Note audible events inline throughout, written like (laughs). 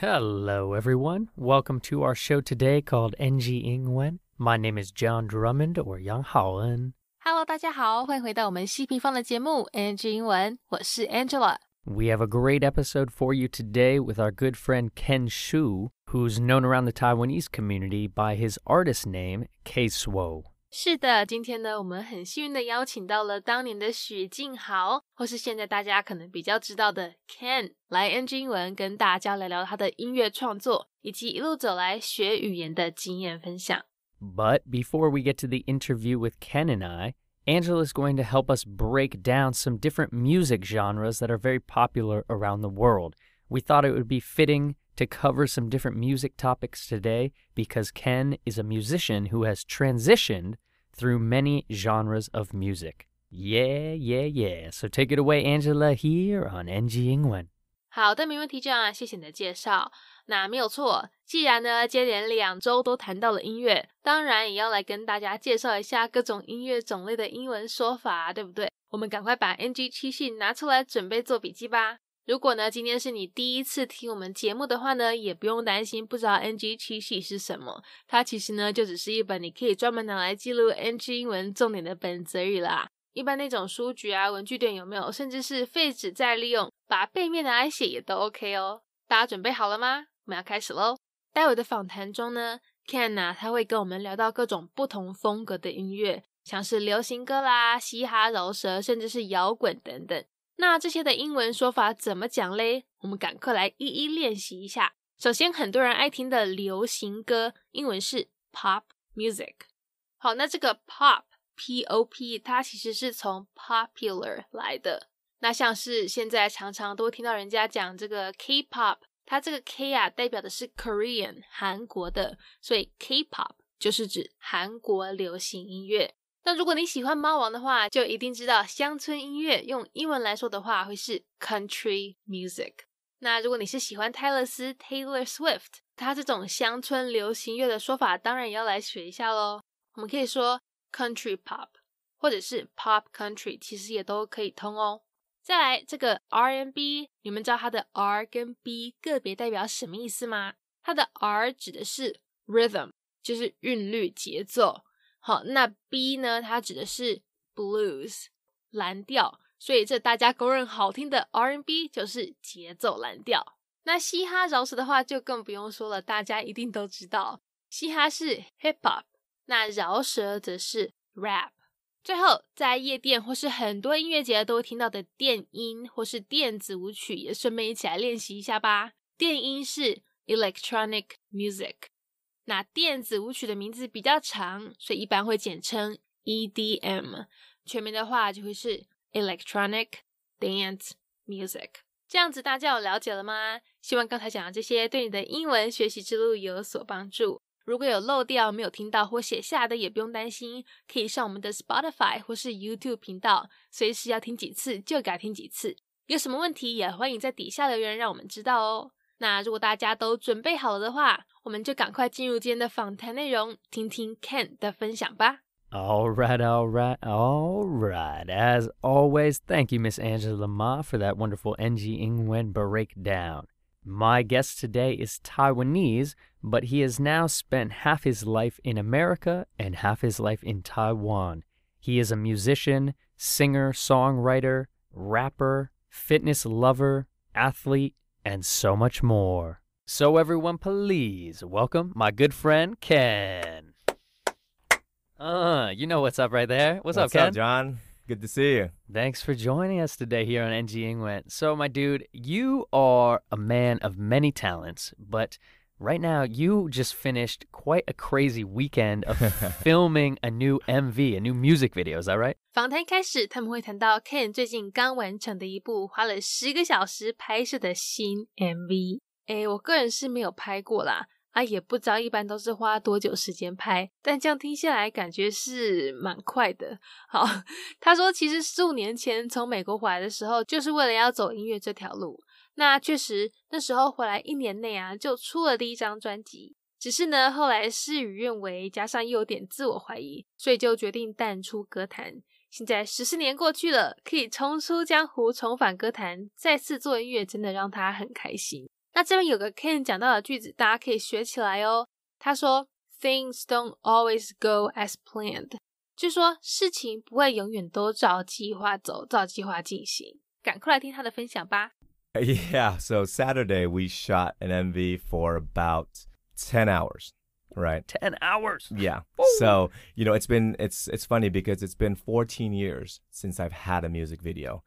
Hello, everyone. Welcome to our show today called NG 英文. My name is John Drummond or Yang Haoen. Hello，大家好，欢迎回到我们西平方的节目 NG 英文，我是 Angela。 We have a great episode for you today with our good friend Ken Shu, who's known around the Taiwanese community by his artist name, K Swo. 是的，今天呢，我们很幸运的邀请到了当年的许静豪，或是现在大家可能比较知道的 Ken，来 NG 英文跟大家聊聊他的音乐创作，以及一路走来学语言的经验分享。 But before we get to the interview with Ken and I, Angela is going to help us break down some different music genres that are very popular around the world. We thought it would be fitting to cover some different music topics today because Ken is a musician who has transitioned through many genres of music. Yeah, yeah, yeah. So take it away, Angela, here on NG 英文。好的，没问题，这样啊，谢谢你的介绍。那没有错，既然呢接连两周都谈到了音乐，当然也要来跟大家介绍一下各种音乐种类的英文说法，对不对？我们赶快把 NG 七系拿出来，准备做笔记吧。 如果呢今天是你第一次听我们节目的话呢，也不用担心不知道 NG 七系是什么，它其实呢就只是一本你可以专门拿来记录 NG 英文重点的本子而已啦。一般那种书局啊、文具店有没有？甚至是废纸再利用，把背面拿来写也都 OK 哦。大家准备好了吗？我们要开始喽！待会的访谈中呢，Ken 啊，他会跟我们聊到各种不同风格的音乐，像是流行歌啦、嘻哈、饶舌，甚至是摇滚等等。那这些的英文说法怎么讲嘞？我们赶快来一一练习一下。首先，很多人爱听的流行歌，英文是 pop music。好，那这个 pop p o p 它其实是从 popular 来的。那像是现在常常都听到人家讲这个 K-pop，它这个 K 啊代表的是 Korean 韩国的，所以 K-pop 就是指韩国流行音乐。那如果你喜欢猫王的话，就一定知道乡村音乐用英文来说的话会是 country music。那如果你是喜欢泰勒斯 Taylor Swift，他这种乡村流行乐的说法，当然也要来学一下喽。我们可以说 country pop，或者是 pop country，其实也都可以通哦。再来这个 R&B，你们知道它的 R 跟 B 个别代表什么意思吗？它的 R 指的是 rhythm，就是韵律节奏。好，那 B 呢？它指的是 blues 蓝调。所以这大家公认好听的 R&B 就是节奏蓝调。那嘻哈饶舌的话就更不用说了，大家一定都知道，嘻哈是 hip hop，那饶舌则是 rap。最后，在夜店或是很多音乐节都会听到的电音或是电子舞曲，也顺便一起来练习一下吧。电音是 electronic music，那电子舞曲的名字比较长，所以一般会简称 EDM。全名的话就会是 electronic dance music。这样子大家有了解了吗？希望刚才讲的这些对你的英文学习之路有所帮助。如果有漏掉、没有听到或写下的，也不用担心，可以上我们的 Spotify 或是 YouTube 频道，随时要听几次就改听几次。有什么问题也欢迎在底下留言，让我们知道哦。那如果大家都准备好了的话，我们就赶快进入今天的访谈内容，听听 Ken 的分享吧。 All right, all right, all right. As always, thank you, Miss Angela Ma, for that wonderful NG Ingwen breakdown. My guest today is Taiwanese, but he has now spent half his life in America and half his life in Taiwan. He is a musician, singer, songwriter, rapper, fitness lover, athlete, and so much more. So, everyone, please welcome my good friend Ken. Uh, you know what's up right there. What's, up, Ken? John? Good to see you. Thanks for joining us today here on NG Ingwen. So, my dude, you are a man of many talents, but right now you just finished quite a crazy weekend of filming a new MV, a new music video. Is that right? 访谈一开始，他们会谈到 Ken 最近刚完成的一部花了十个小时拍摄的新 MV。诶，我个人是没有拍过啦，啊，也不知道一般都是花多久时间拍，但这样听下来感觉是蛮快的。好，他说其实十五年前从美国回来的时候，就是为了要走音乐这条路。 那确实，那时候回来一年内啊，就出了第一张专辑。只是呢，后来事与愿违，加上又有点自我怀疑，所以就决定淡出歌坛。现在十四年过去了，可以重出江湖，重返歌坛，再次做音乐，真的让他很开心。那这边有个 Ken 讲到的句子，大家可以学起来哦。他说：“Things don't always go as planned。”就说事情不会永远都照计划走，照计划进行。赶快来听他的分享吧。Yeah, so Saturday we shot an MV for about 10 hours, right? 10 hours. Yeah. So, you know, it's been it's it's funny because it's been 14 years since I've had a music video.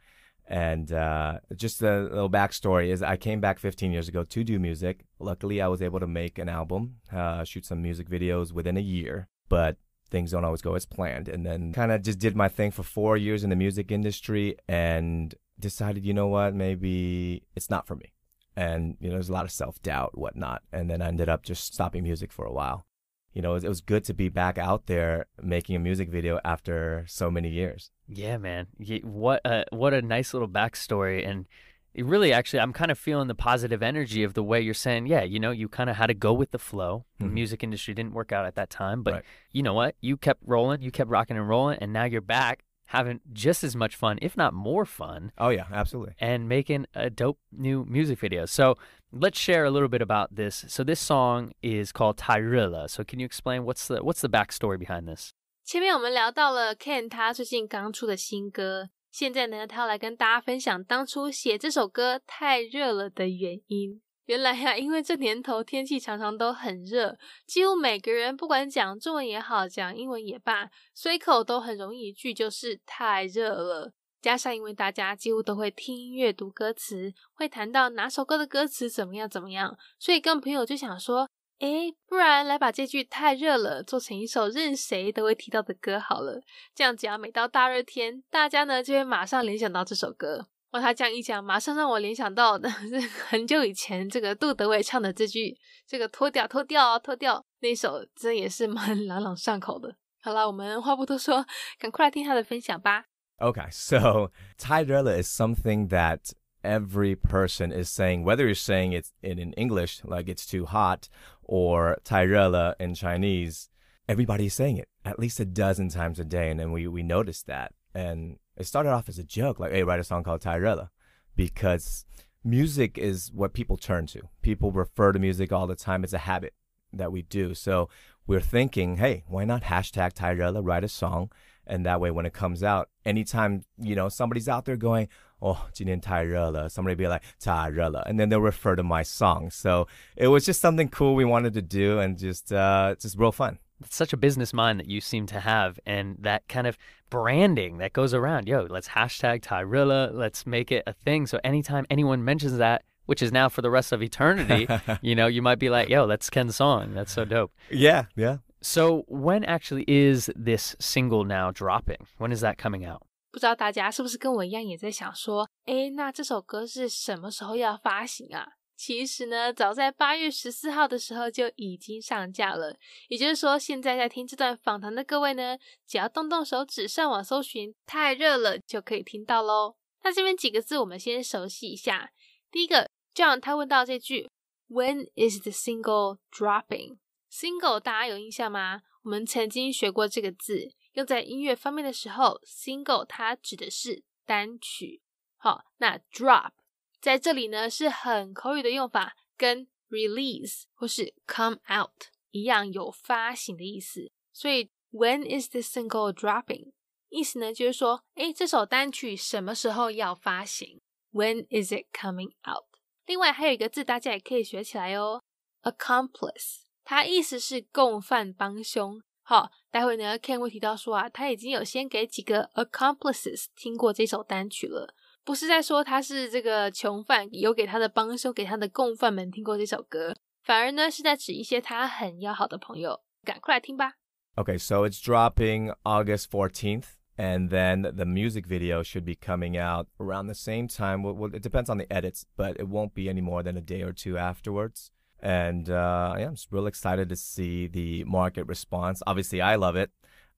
And uh, just a little backstory is I came back 15 years ago to do music. Luckily, I was able to make an album, uh, shoot some music videos within a year, but things don't always go as planned. And then kind of just did my thing for four years in the music industry and decided, you know what, maybe it's not for me. And, you know, there's a lot of self doubt, whatnot. And then I ended up just stopping music for a while. You know, it was, it was good to be back out there making a music video after so many years. Yeah, man. What a what a nice little backstory, and it really, actually, I'm kind of feeling the positive energy of the way you're saying. Yeah, you know, you kind of had to go with the flow. The Mhm. music industry didn't work out at that time, but Right. you know what? You kept rolling, you kept rocking and rolling, and now you're back having just as much fun, if not more fun, Oh, yeah, absolutely. and making a dope new music video. So let's share a little bit about this. So this song is called Tyrilla. So can you explain what's the what's the backstory behind this? 前面我们聊到了 Ken 他最近刚出的新歌，现在呢，他要来跟大家分享当初写这首歌太热了的原因。 原来呀、因为这年头天气常常都很热，几乎每个人不管讲中文也好，讲英文也罢，随口都很容易一句就是太热了。加上因为大家几乎都会听、阅读歌词，会谈到哪首歌的歌词怎么样怎么样，所以跟朋友就想说，诶，不然来把这句太热了做成一首任谁都会提到的歌好了。这样只要每到大热天，大家呢就会马上联想到这首歌。哇，他这样一讲，马上让我联想到的是很久以前这个杜德伟唱的这句“这个脱掉脱掉脱掉”那首，真也是蛮朗朗上口的。好了，我们话不多说，赶快来听他的分享吧。Okay, so Tyrella is something that every person is saying, whether you're saying it in, in English, like it's too hot, or Tyrella in Chinese, everybody is saying it at least a dozen times a day. And then we, we noticed that. And it started off as a joke, like, hey, write a song called Tyrella, because music is what people turn to. People refer to music all the time. It's a habit that we do. So we're thinking, hey, why not hashtag Tyrella, write a song? And that way, when it comes out, anytime, you know, somebody's out there going, oh, Jinin Tyrella, somebody be like, Tyrella, and then they'll refer to my song. So it was just something cool we wanted to do and just, uh, just real fun. It's such a business mind that you seem to have, and that kind of branding that goes around. Yo, let's hashtag Tyrilla. Let's make it a thing. So anytime anyone mentions that, which is now for the rest of eternity, (laughs) you know, you might be like, yo, that's Ken's song. That's so dope. Yeah, yeah. So when actually is this single now dropping? When is that coming out? 不知道大家是不是跟我一样也在想说，诶，那这首歌是什么时候要发行啊？ 其实呢，早在八月十四号的时候就已经上架了。也就是说，现在在听这段访谈的各位呢，只要动动手指上网搜寻“太热了”就可以听到喽。那这边几个字我们先熟悉一下。第一个，John 他问到这句 “When is the single dropping？” Single 大家有印象吗？我们曾经学过这个字，用在音乐方面的时候，single 它指的是单曲。好，那 drop 在这里呢是很口语的用法，跟 release 或是 come out 一样，有发行的意思。所以 when is the single dropping？意思呢就是说，诶，这首单曲什么时候要发行？When is it coming out？另外还有一个字大家也可以学起来哦，accomplice。它意思是共犯帮凶。好，待会呢，Ken 会提到说啊，他已经有先给几个 accomplices 听过这首单曲了，不是在说他是这个囚犯，有给他的帮凶、给他的共犯们听过这首歌，反而呢是在指一些他很要好的朋友。赶快来听吧。 Okay, so it's dropping August 14th, and then the music video should be coming out around the same time. Well, well, it depends on the edits, but it won't be any more than a day or two afterwards. And uh, yeah, I'm just real excited to see the market response. Obviously, I love it.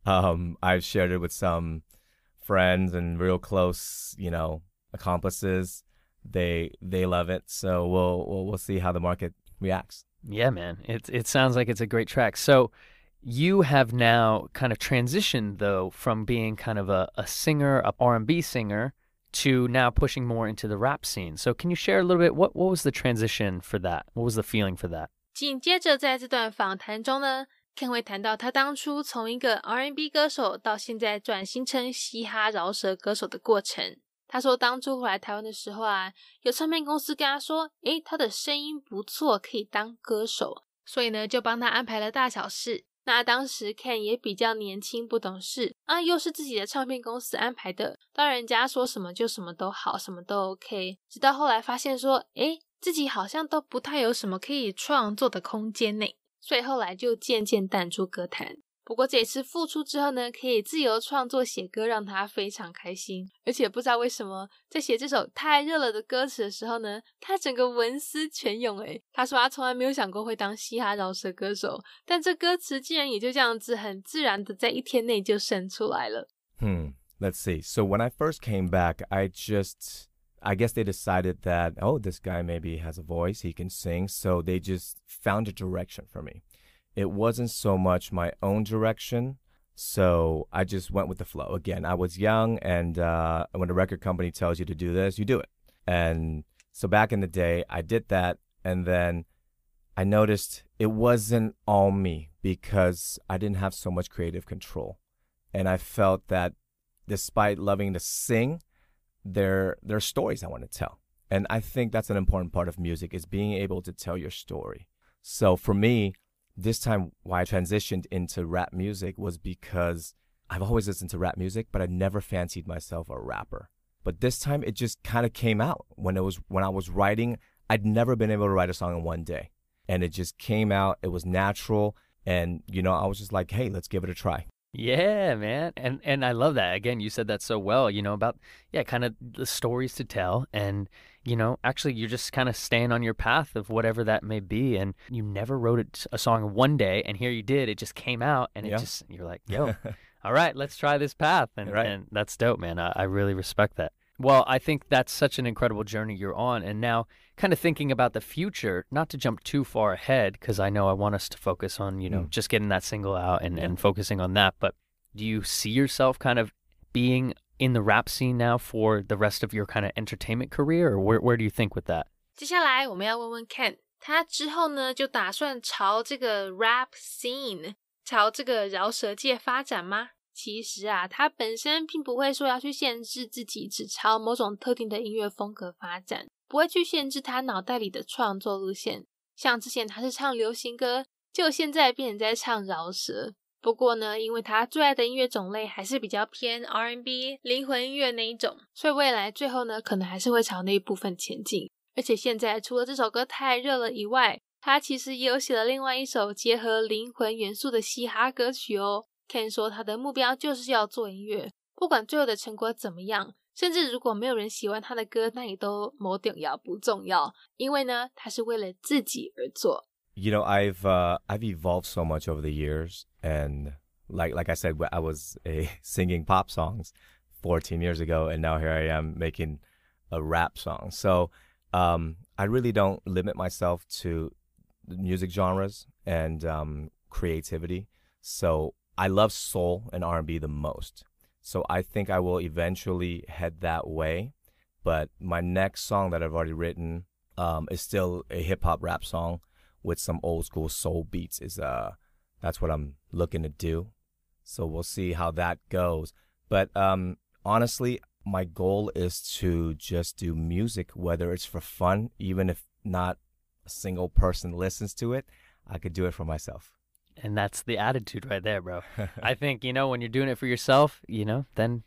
Um, I've shared it with some friends and real close, you know, accomplices. They they love it. So we'll we'll, we'll see how the market reacts. Yeah, man. It it sounds like it's a great track. So you have now kind of transitioned though from being kind of a, a singer, a R&B singer to now pushing more into the rap scene. So can you share a little bit what what was the transition for that? What was the feeling for that? 紧接着在这段访谈中呢，Ken 会谈到他当初从一个 R&B 歌手到现在转型成嘻哈饶舌歌手的过程。 他说，当初回来台湾的时候啊，有唱片公司跟他说，诶，他的声音不错，可以当歌手，所以呢，就帮他安排了大小事。那当时 Ken 也比较年轻，不懂事啊，又是自己的唱片公司安排的，当人家说什么就什么都好，什么都 OK。直到后来发现说，诶，自己好像都不太有什么可以创作的空间呢，所以后来就渐渐淡出歌坛。不过这次复出之后呢，可以自由创作写歌，让他非常开心。而且不知道为什么，在写这首太热了的歌词的时候呢，他整个文思泉涌。诶他说他从来没有想过会当嘻哈饶舌歌手，但这歌词竟然也就这样子很自然的在一天内就生出来了。Hmm. Let's see. So when I first came back, I just I guess they decided that oh, this guy maybe has a voice, he can sing, so they just found a direction for me. It wasn't so much my own direction. So I just went with the flow. Again, I was young, and uh, when a record company tells you to do this, you do it. And so back in the day, I did that, and then I noticed it wasn't all me because I didn't have so much creative control. And I felt that despite loving to sing, there, there are stories I want to tell. And I think that's an important part of music is being able to tell your story. So for me, this time why I transitioned into rap music was because I've always listened to rap music, but I never fancied myself a rapper. But this time it just kind of came out when it was when I was writing. I'd never been able to write a song in one day, and it just came out. It was natural, and you know I was just like, hey, let's give it a try. Yeah, man. And and I love that. Again, you said that so well, you know, about yeah, kind of the stories to tell and you know, actually you're just kind of staying on your path of whatever that may be and you never wrote a song one day and here you did. It just came out and it yeah. just you're like, (laughs) "Yo, all right, let's try this path." And right. and that's dope, man. I, I really respect that. Well, I think that's such an incredible journey you're on. And now, kind of thinking about the future, not to jump too far ahead, because I know I want us to focus on, you know, mm. just getting that single out and, and focusing on that. But do you see yourself kind of being in the rap scene now for the rest of your kind of entertainment career, or where, where do you think with that? 接下来我们要问问 Ken，他之后呢就打算朝这个 rap scene，朝这个饶舌界发展吗？ 其实啊，他本身并不会说要去限制自己只朝某种特定的音乐风格发展，不会去限制他脑袋里的创作路线。像之前他是唱流行歌，就现在变成在唱饶舌。不过呢，因为他最爱的音乐种类还是比较偏 R&B 灵魂音乐那一种，所以未来最后呢，可能还是会朝那一部分前进。而且现在除了这首歌太热了以外，他其实也有写了另外一首结合灵魂元素的嘻哈歌曲哦。Ken 说他的目标就是要做音乐，不管最后的成果怎么样，甚至如果没有人喜欢他的歌，那也都某点要不重要，因为呢，他是为了自己而做。You know, I've uh, I've evolved so much over the years, and like like I said, I was a (laughs) singing pop songs 14 years ago, and now here I am making a rap song. So um, I really don't limit myself to music genres and um, creativity. So I love soul and R&B the most. So I think I will eventually head that way. But my next song that I've already written um, is still a hip hop rap song with some old school soul beats. Is uh, that's what I'm looking to do. So we'll see how that goes. But um, honestly, my goal is to just do music, whether it's for fun, even if not a single person listens to it. I could do it for myself And that's the attitude right there, bro. (laughs) I think, you know, when you're doing it for yourself, you know, then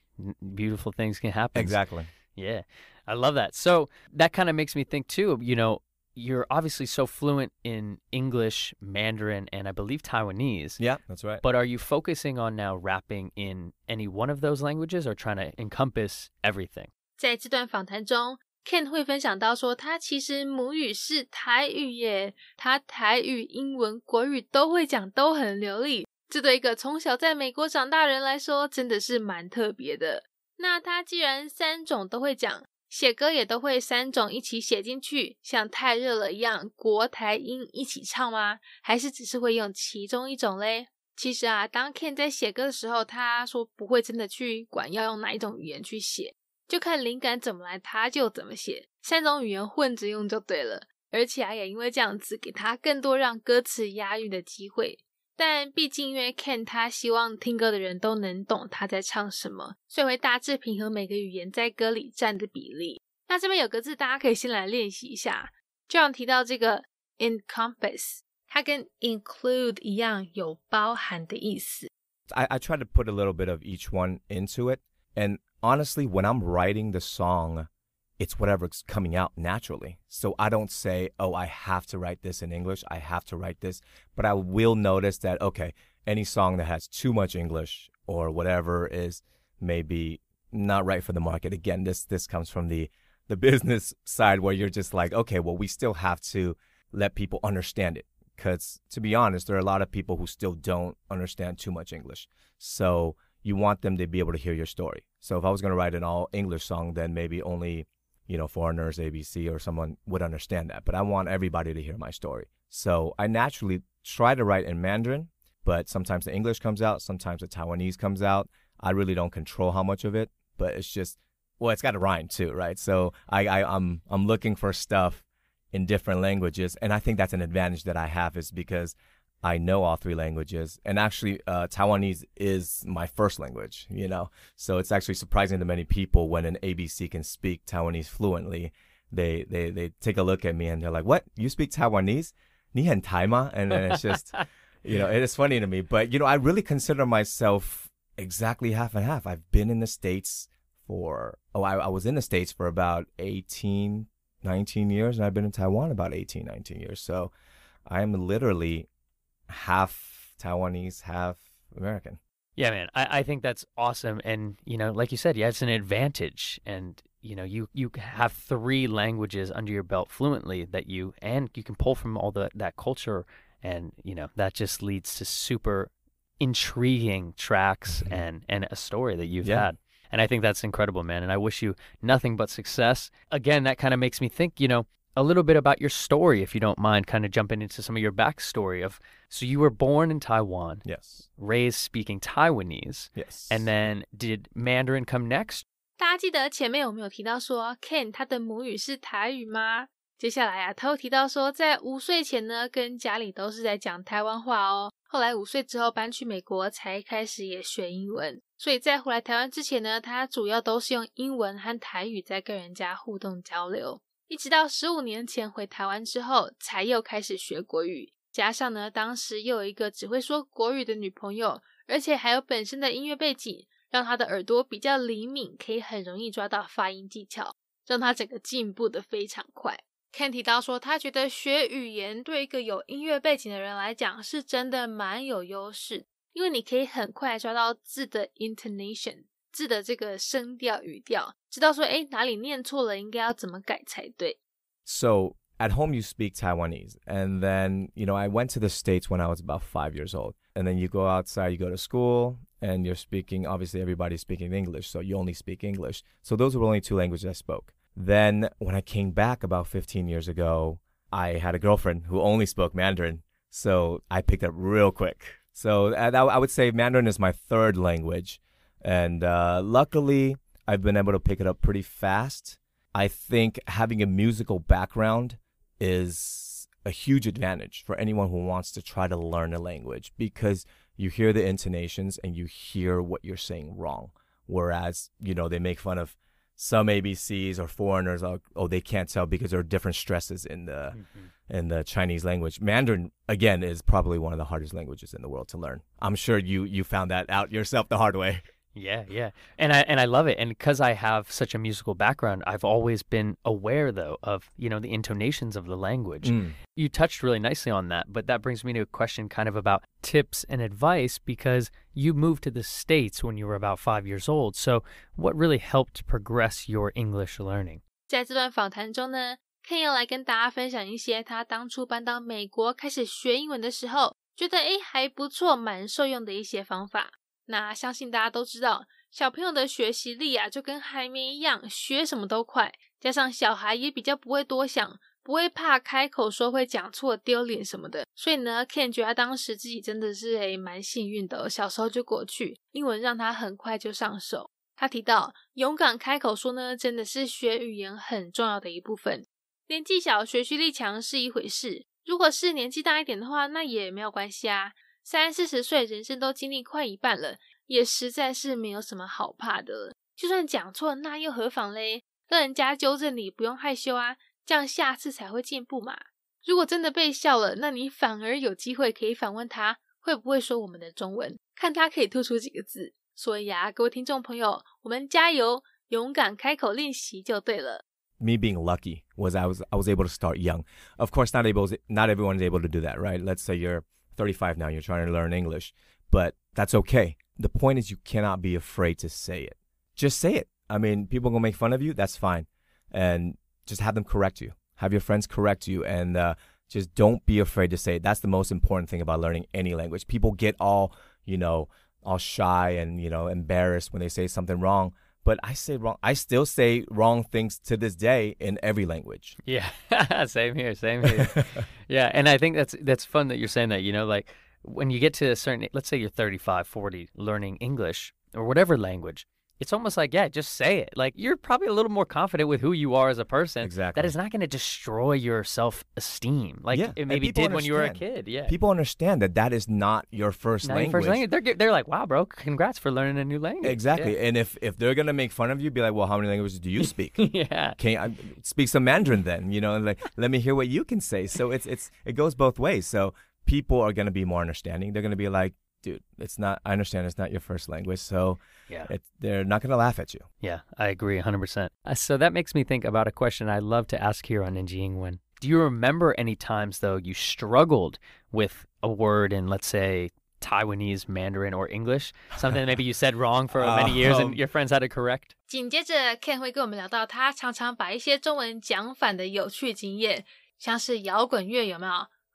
beautiful things can happen. Exactly. Yeah. I love that. So that kind of makes me think too, you know, you're obviously so fluent in English, Mandarin, and I believe Taiwanese. Yeah, that's right. But are you focusing on now rapping in any one of those languages or trying to encompass everything? 在这段访谈中 ，Ken 会分享到说，他其实母语是台语耶，他台语、英文、国语都会讲，都很流利。这对一个从小在美国长大人来说，真的是蛮特别的。那他既然三种都会讲，写歌也都会三种一起写进去，像太热了一样，国台英一起唱吗？还是只是会用其中一种嘞？其实啊，当 Ken 在写歌的时候，他说不会真的去管要用哪一种语言去写。就看灵感怎么来，他就怎么写，三种语言混着用就对了。而且啊，也因为这样子，给他更多让歌词押韵的机会。但毕竟因为 Ken 他希望听歌的人都能懂他在唱什么，所以会大致平衡每个语言在歌里占的比例。那这边有个字，大家可以先来练习一下。就像提到这个 encompass，它跟 include 一样，有包含的意思。I, I try to put a little bit of each one into it. And honestly, when I'm writing the song, it's whatever's coming out naturally. So I don't say, oh, I have to write this in English. I have to write this. But I will notice that, okay, any song that has too much English or whatever is maybe not right for the market. Again, this, this comes from the, the (laughs) business side where you're just like, okay, well, we still have to let people understand it. Because to be honest, there are a lot of people who still don't understand too much English. So you want them to be able to hear your story. So if I was going to write an all English song, then maybe only you know, foreigners, ABC, or someone would understand that. But I want everybody to hear my story. So I naturally try to write in Mandarin, but sometimes the English comes out, sometimes the Taiwanese comes out. I really don't control how much of it, but it's just well, it's got to rhyme too, right? So I, I I'm I'm looking for stuff in different languages, and I think that's an advantage that I have is because I know all three languages, and actually, uh, Taiwanese is my first language. You know, so it's actually surprising to many people when an ABC can speak Taiwanese fluently. They they they take a look at me and they're like, "What? You speak Taiwanese? 你很台吗?" And then it's just, (laughs) you know, it is funny to me. But you know, I really consider myself exactly half and half. I've been in the states for oh, I, I was in the states for about 18, 19 years, and I've been in Taiwan about 18, 19 years. So I'm literally half Taiwanese, half American. Yeah, man, I, I think that's awesome. And, you know, like you said, yeah, it's an advantage. And, you know, you, you have three languages under your belt fluently that you, and you can pull from all the, that culture. And, you know, that just leads to super intriguing tracks mm-hmm. and, and a story that you've yeah. had. And I think that's incredible, man. And I wish you nothing but success. Again, that kind of makes me think, you know, a little bit about your story, if you don't mind, kind of jumping into some of your backstory of. So you were born in Taiwan. Yes. Raised speaking Taiwanese. Yes. And then did Mandarin come next? 大家记得前面有没有提到说 Ken 他的母语是台语吗？接下来啊，他又提到说，在五岁前呢，跟家里都是在讲台湾话哦。后来五岁之后搬去美国，才开始也学英文。所以在回来台湾之前呢，他主要都是用英文和台语在跟人家互动交流。 一直到十五年前回台湾之后，才又开始学国语。加上呢，当时又有一个只会说国语的女朋友，而且还有本身的音乐背景，让他的耳朵比较灵敏，可以很容易抓到发音技巧，让他整个进步的非常快。Ken 提到说，他觉得学语言对一个有音乐背景的人来讲，是真的蛮有优势，因为你可以很快抓到字的 intonation。字的这个声调语调，知道说哎哪里念错了，应该要怎么改才对。So at home you speak Taiwanese, and then you know I went to the states when I was about five years old, and then you go outside, you go to school, and you're speaking. Obviously, everybody's speaking English, so you only speak English. So those were only two languages I spoke. Then when I came back about 15 years ago, I had a girlfriend who only spoke Mandarin, so I picked up real quick. So I would say Mandarin is my third language. And uh, luckily, I've been able to pick it up pretty fast. I think having a musical background is a huge advantage for anyone who wants to try to learn a language because you hear the intonations and you hear what you're saying wrong. Whereas, you know, they make fun of some ABCs or foreigners, oh, oh they can't tell because there are different stresses in the mm-hmm. in the Chinese language. Mandarin again is probably one of the hardest languages in the world to learn. I'm sure you you found that out yourself the hard way. Yeah, yeah. And I and I love it. And because I have such a musical background, I've always been aware though of, you know, the intonations of the language. Mm. You touched really nicely on that, but that brings me to a question kind of about tips and advice because you moved to the states when you were about 5 years old. So, what really helped progress your English learning? 在这段访谈中呢，Ken 要来跟大家分享一些他当初搬到美国开始学英文的时候，觉得诶还不错，蛮受用的一些方法。 那相信大家都知道，小朋友的学习力啊，就跟海绵一样，学什么都快。加上小孩也比较不会多想，不会怕开口说会讲错、丢脸什么的。所以呢，Ken 觉得当时自己真的是诶蛮幸运的，小时候就过去，英文让他很快就上手。他提到，勇敢开口说呢，真的是学语言很重要的一部分。年纪小学习力强是一回事，如果是年纪大一点的话，那也没有关系啊。三四十岁，人生都经历快一半了，也实在是没有什么好怕的。就算讲错，那又何妨嘞？让人家纠正你，不用害羞啊，这样下次才会进步嘛。如果真的被笑了，那你反而有机会可以反问他会不会说我们的中文，看他可以吐出几个字。所以啊，各位听众朋友，我们加油，勇敢开口练习就对了。Me being lucky was I was I was able to start young. Of course, not able not everyone is able to do that, right? Let's say you're 35 now, you're trying to learn English, but that's okay. The point is you cannot be afraid to say it. Just say it. I mean, people gonna make fun of you. That's fine, and just have them correct you. Have your friends correct you, and uh, just don't be afraid to say it. That's the most important thing about learning any language. People get all you know, all shy and you know embarrassed when they say something wrong. But I say wrong. I still say wrong things to this day in every language. Yeah, (laughs) same here, same here. (laughs) yeah, and I think that's that's fun that you're saying that. You know, like when you get to a certain, let's say you're 35, 40, learning English or whatever language, it's almost like yeah just say it. Like you're probably a little more confident with who you are as a person exactly. that is not going to destroy your self-esteem like yeah. it maybe did when you were a kid yeah. People understand that that is not your first not language. Your first language. they're, they're like wow bro congrats for learning a new language. Exactly yeah. and if if they're going to make fun of you be like well how many languages do you (laughs) speak? Yeah. Can you, I, speak some mandarin then you know like let me hear what you can say. So it's it's it goes both ways. So people are going to be more understanding. They're going to be like dude, it's not. I understand it's not your first language, so yeah, it, they're not gonna laugh at you. Yeah, I agree hundred percent. Uh, so that makes me think about a question I love to ask here on NG Ingwen. Do you remember any times though you struggled with a word in, let's say, Taiwanese, Mandarin, or English? Something maybe you said wrong for (laughs) many years and um, your friends had to correct? 紧接着，Ken 会跟我们聊到他常常把一些中文讲反的有趣经验，像是摇滚乐有没有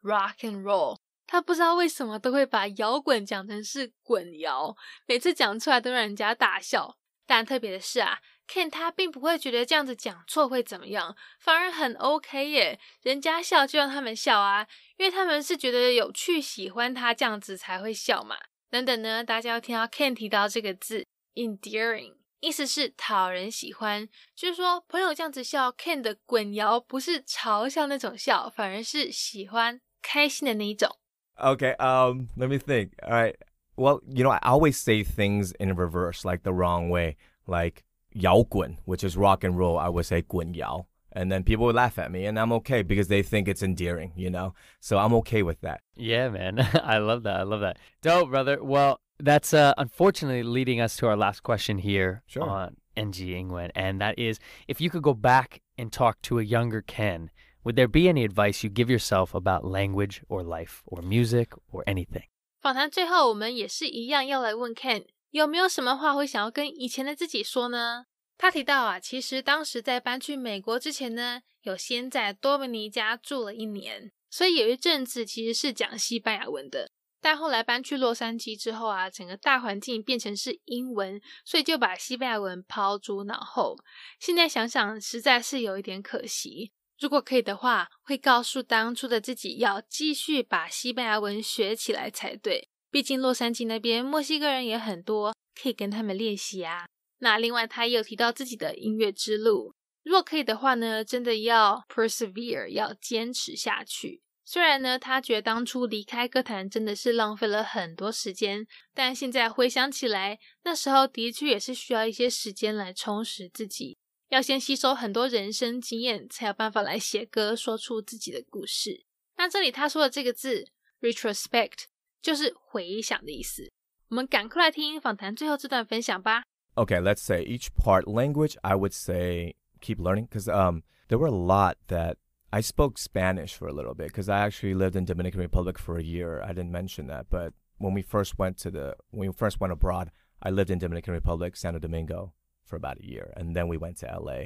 rock and roll，他不知道为什么都会把摇滚讲成是滚摇，每次讲出来都让人家大笑。但特别的是啊，Ken 他并不会觉得这样子讲错会怎么样，反而很 OK 耶。人家笑就让他们笑啊，因为他们是觉得有趣，喜欢他这样子才会笑嘛。等等呢，大家要听到 Ken 提到这个字 endearing，意思是讨人喜欢，就是说朋友这样子笑，Ken 的滚摇不是嘲笑那种笑，反而是喜欢开心的那一种。Okay, um, let me think. All right. Well, you know, I always say things in reverse, like the wrong way. Like yao gun, which is rock and roll, I would say gun yao. And then people would laugh at me, and I'm okay because they think it's endearing, you know? So I'm okay with that. Yeah, man. (laughs) I love that. I love that. Dope, brother. Well, that's uh, unfortunately leading us to our last question here sure. on NG Ingwen. And that is if you could go back and talk to a younger Ken, would there be any advice you give yourself about language or life or music or anything? 访谈最后，我们也是一样要来问 Ken 有没有什么话会想要跟以前的自己说呢？他提到啊，其实当时在搬去美国之前呢，有先在多米尼加住了一年，所以有一阵子其实是讲西班牙文的。但后来搬去洛杉矶之后啊，整个大环境变成是英文，所以就把西班牙文抛诸脑后。现在想想，实在是有一点可惜。如果可以的话，会告诉当初的自己要继续把西班牙文学起来才对。毕竟洛杉矶那边墨西哥人也很多，可以跟他们练习啊。那另外，他也有提到自己的音乐之路。如果可以的话呢，真的要 persevere，要坚持下去。虽然呢，他觉得当初离开歌坛真的是浪费了很多时间，但现在回想起来，那时候的确也是需要一些时间来充实自己。要先吸收很多人生经验，才有办法来写歌，说出自己的故事。那这里他说的这个字 retrospect 就是回想的意思。我们赶快来听访谈最后这段分享吧。Okay, let's say each part language. I would say keep learning because um there were a lot that I spoke Spanish for a little bit because I actually lived in Dominican Republic for a year. I didn't mention that, but when we first went to the when we first went abroad, I lived in Dominican Republic, Santo Domingo, for about a year, and then we went to LA.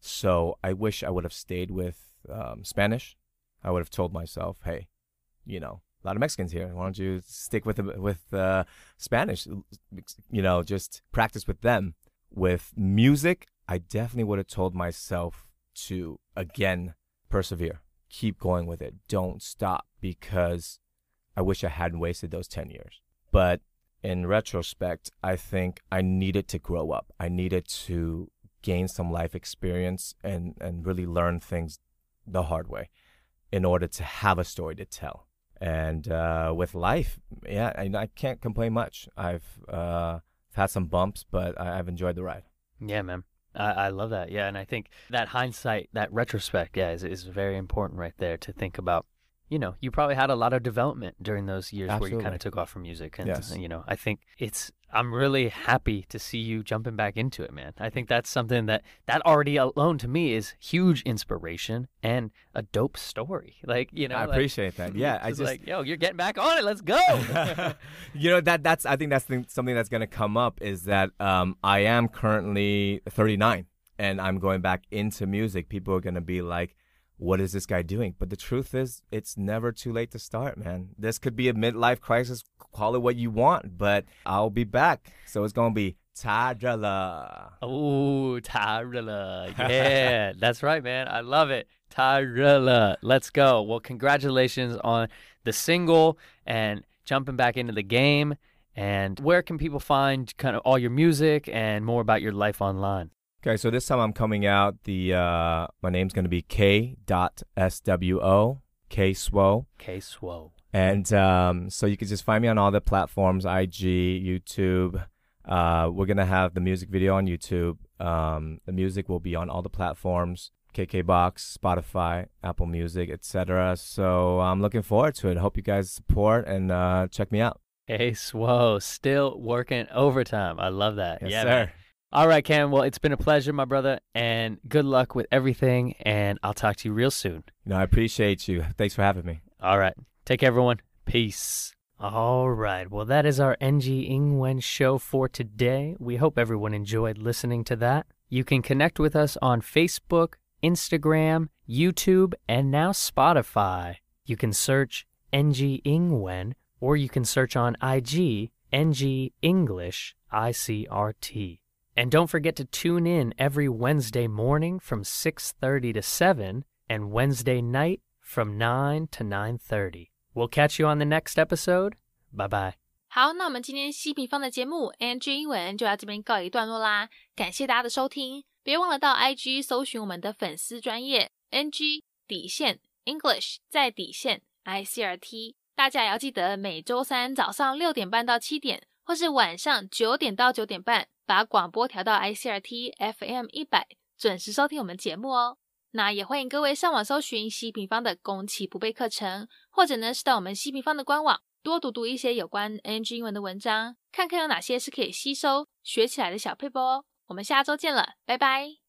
So I wish I would have stayed with um, Spanish. I would have told myself, hey, you know, a lot of Mexicans here. Why don't you stick with with uh, Spanish? You know, just practice with them. With music, I definitely would have told myself to again persevere, keep going with it, don't stop because I wish I hadn't wasted those ten years. But in retrospect, I think I needed to grow up. I needed to gain some life experience and, and really learn things the hard way in order to have a story to tell. And uh, with life, yeah, I, I, can't complain much. I've uh, had some bumps, but I, I've enjoyed the ride. Yeah, man. I, I love that. Yeah, and I think that hindsight, that retrospect, yeah, is, is very important right there to think about you know, you probably had a lot of development during those years Absolutely. where you kind of took off from music. And, yes. you know, I think it's, I'm really happy to see you jumping back into it, man. I think that's something that, that already alone to me is huge inspiration and a dope story. Like, you know, I like, appreciate that. Yeah. (laughs) I just, like, yo, you're getting back on it. Let's go. (laughs) you know, that, that's, I think that's the, something that's going to come up is that um, I am currently 39 and I'm going back into music. People are going to be like, what is this guy doing? But the truth is, it's never too late to start, man. This could be a midlife crisis. Call it what you want, but I'll be back. So it's going to be Tyrella. Oh, Tyrella. (laughs) Yeah, that's right, man. I love it. Tyrella. Let's go. Well, congratulations on the single and jumping back into the game. And where can people find kind of all your music and more about your life online? Okay, so this time I'm coming out. The uh, my name's gonna be K dot S W O K Swo K Swo, and um, so you can just find me on all the platforms: IG, YouTube. Uh, we're gonna have the music video on YouTube. Um, the music will be on all the platforms: KKBox, Spotify, Apple Music, etc. So I'm looking forward to it. Hope you guys support and uh, check me out. Hey, Swo, still working overtime. I love that. Yes, yeah, sir. Man. All right, Cam. Well, it's been a pleasure, my brother, and good luck with everything. And I'll talk to you real soon. You know, I appreciate you. Thanks for having me. All right. Take care, everyone. Peace. All right. Well, that is our NG Ingwen show for today. We hope everyone enjoyed listening to that. You can connect with us on Facebook, Instagram, YouTube, and now Spotify. You can search NG Ingwen, or you can search on IG NG English ICRT. And don't forget to tune in every Wednesday morning from 6:30 to 7 and Wednesday night from 9 to 9:30. We'll catch you on the next episode. Bye bye. 好，那我们今天西平方的节目 NG 英文就到这边告一段落啦。感谢大家的收听，别忘了到 IG 搜寻我们的粉丝专业 NG 底线 English 在底线 ICRT。大家也要记得每周三早上六点半到七点，或是晚上九点到九点半。把广播调到 ICRT FM 一百，准时收听我们节目哦。那也欢迎各位上网搜寻西平方的攻其不备课程，或者呢是到我们西平方的官网多读读一些有关 NG 英文的文章，看看有哪些是可以吸收学起来的小配播哦。我们下周见了，拜拜。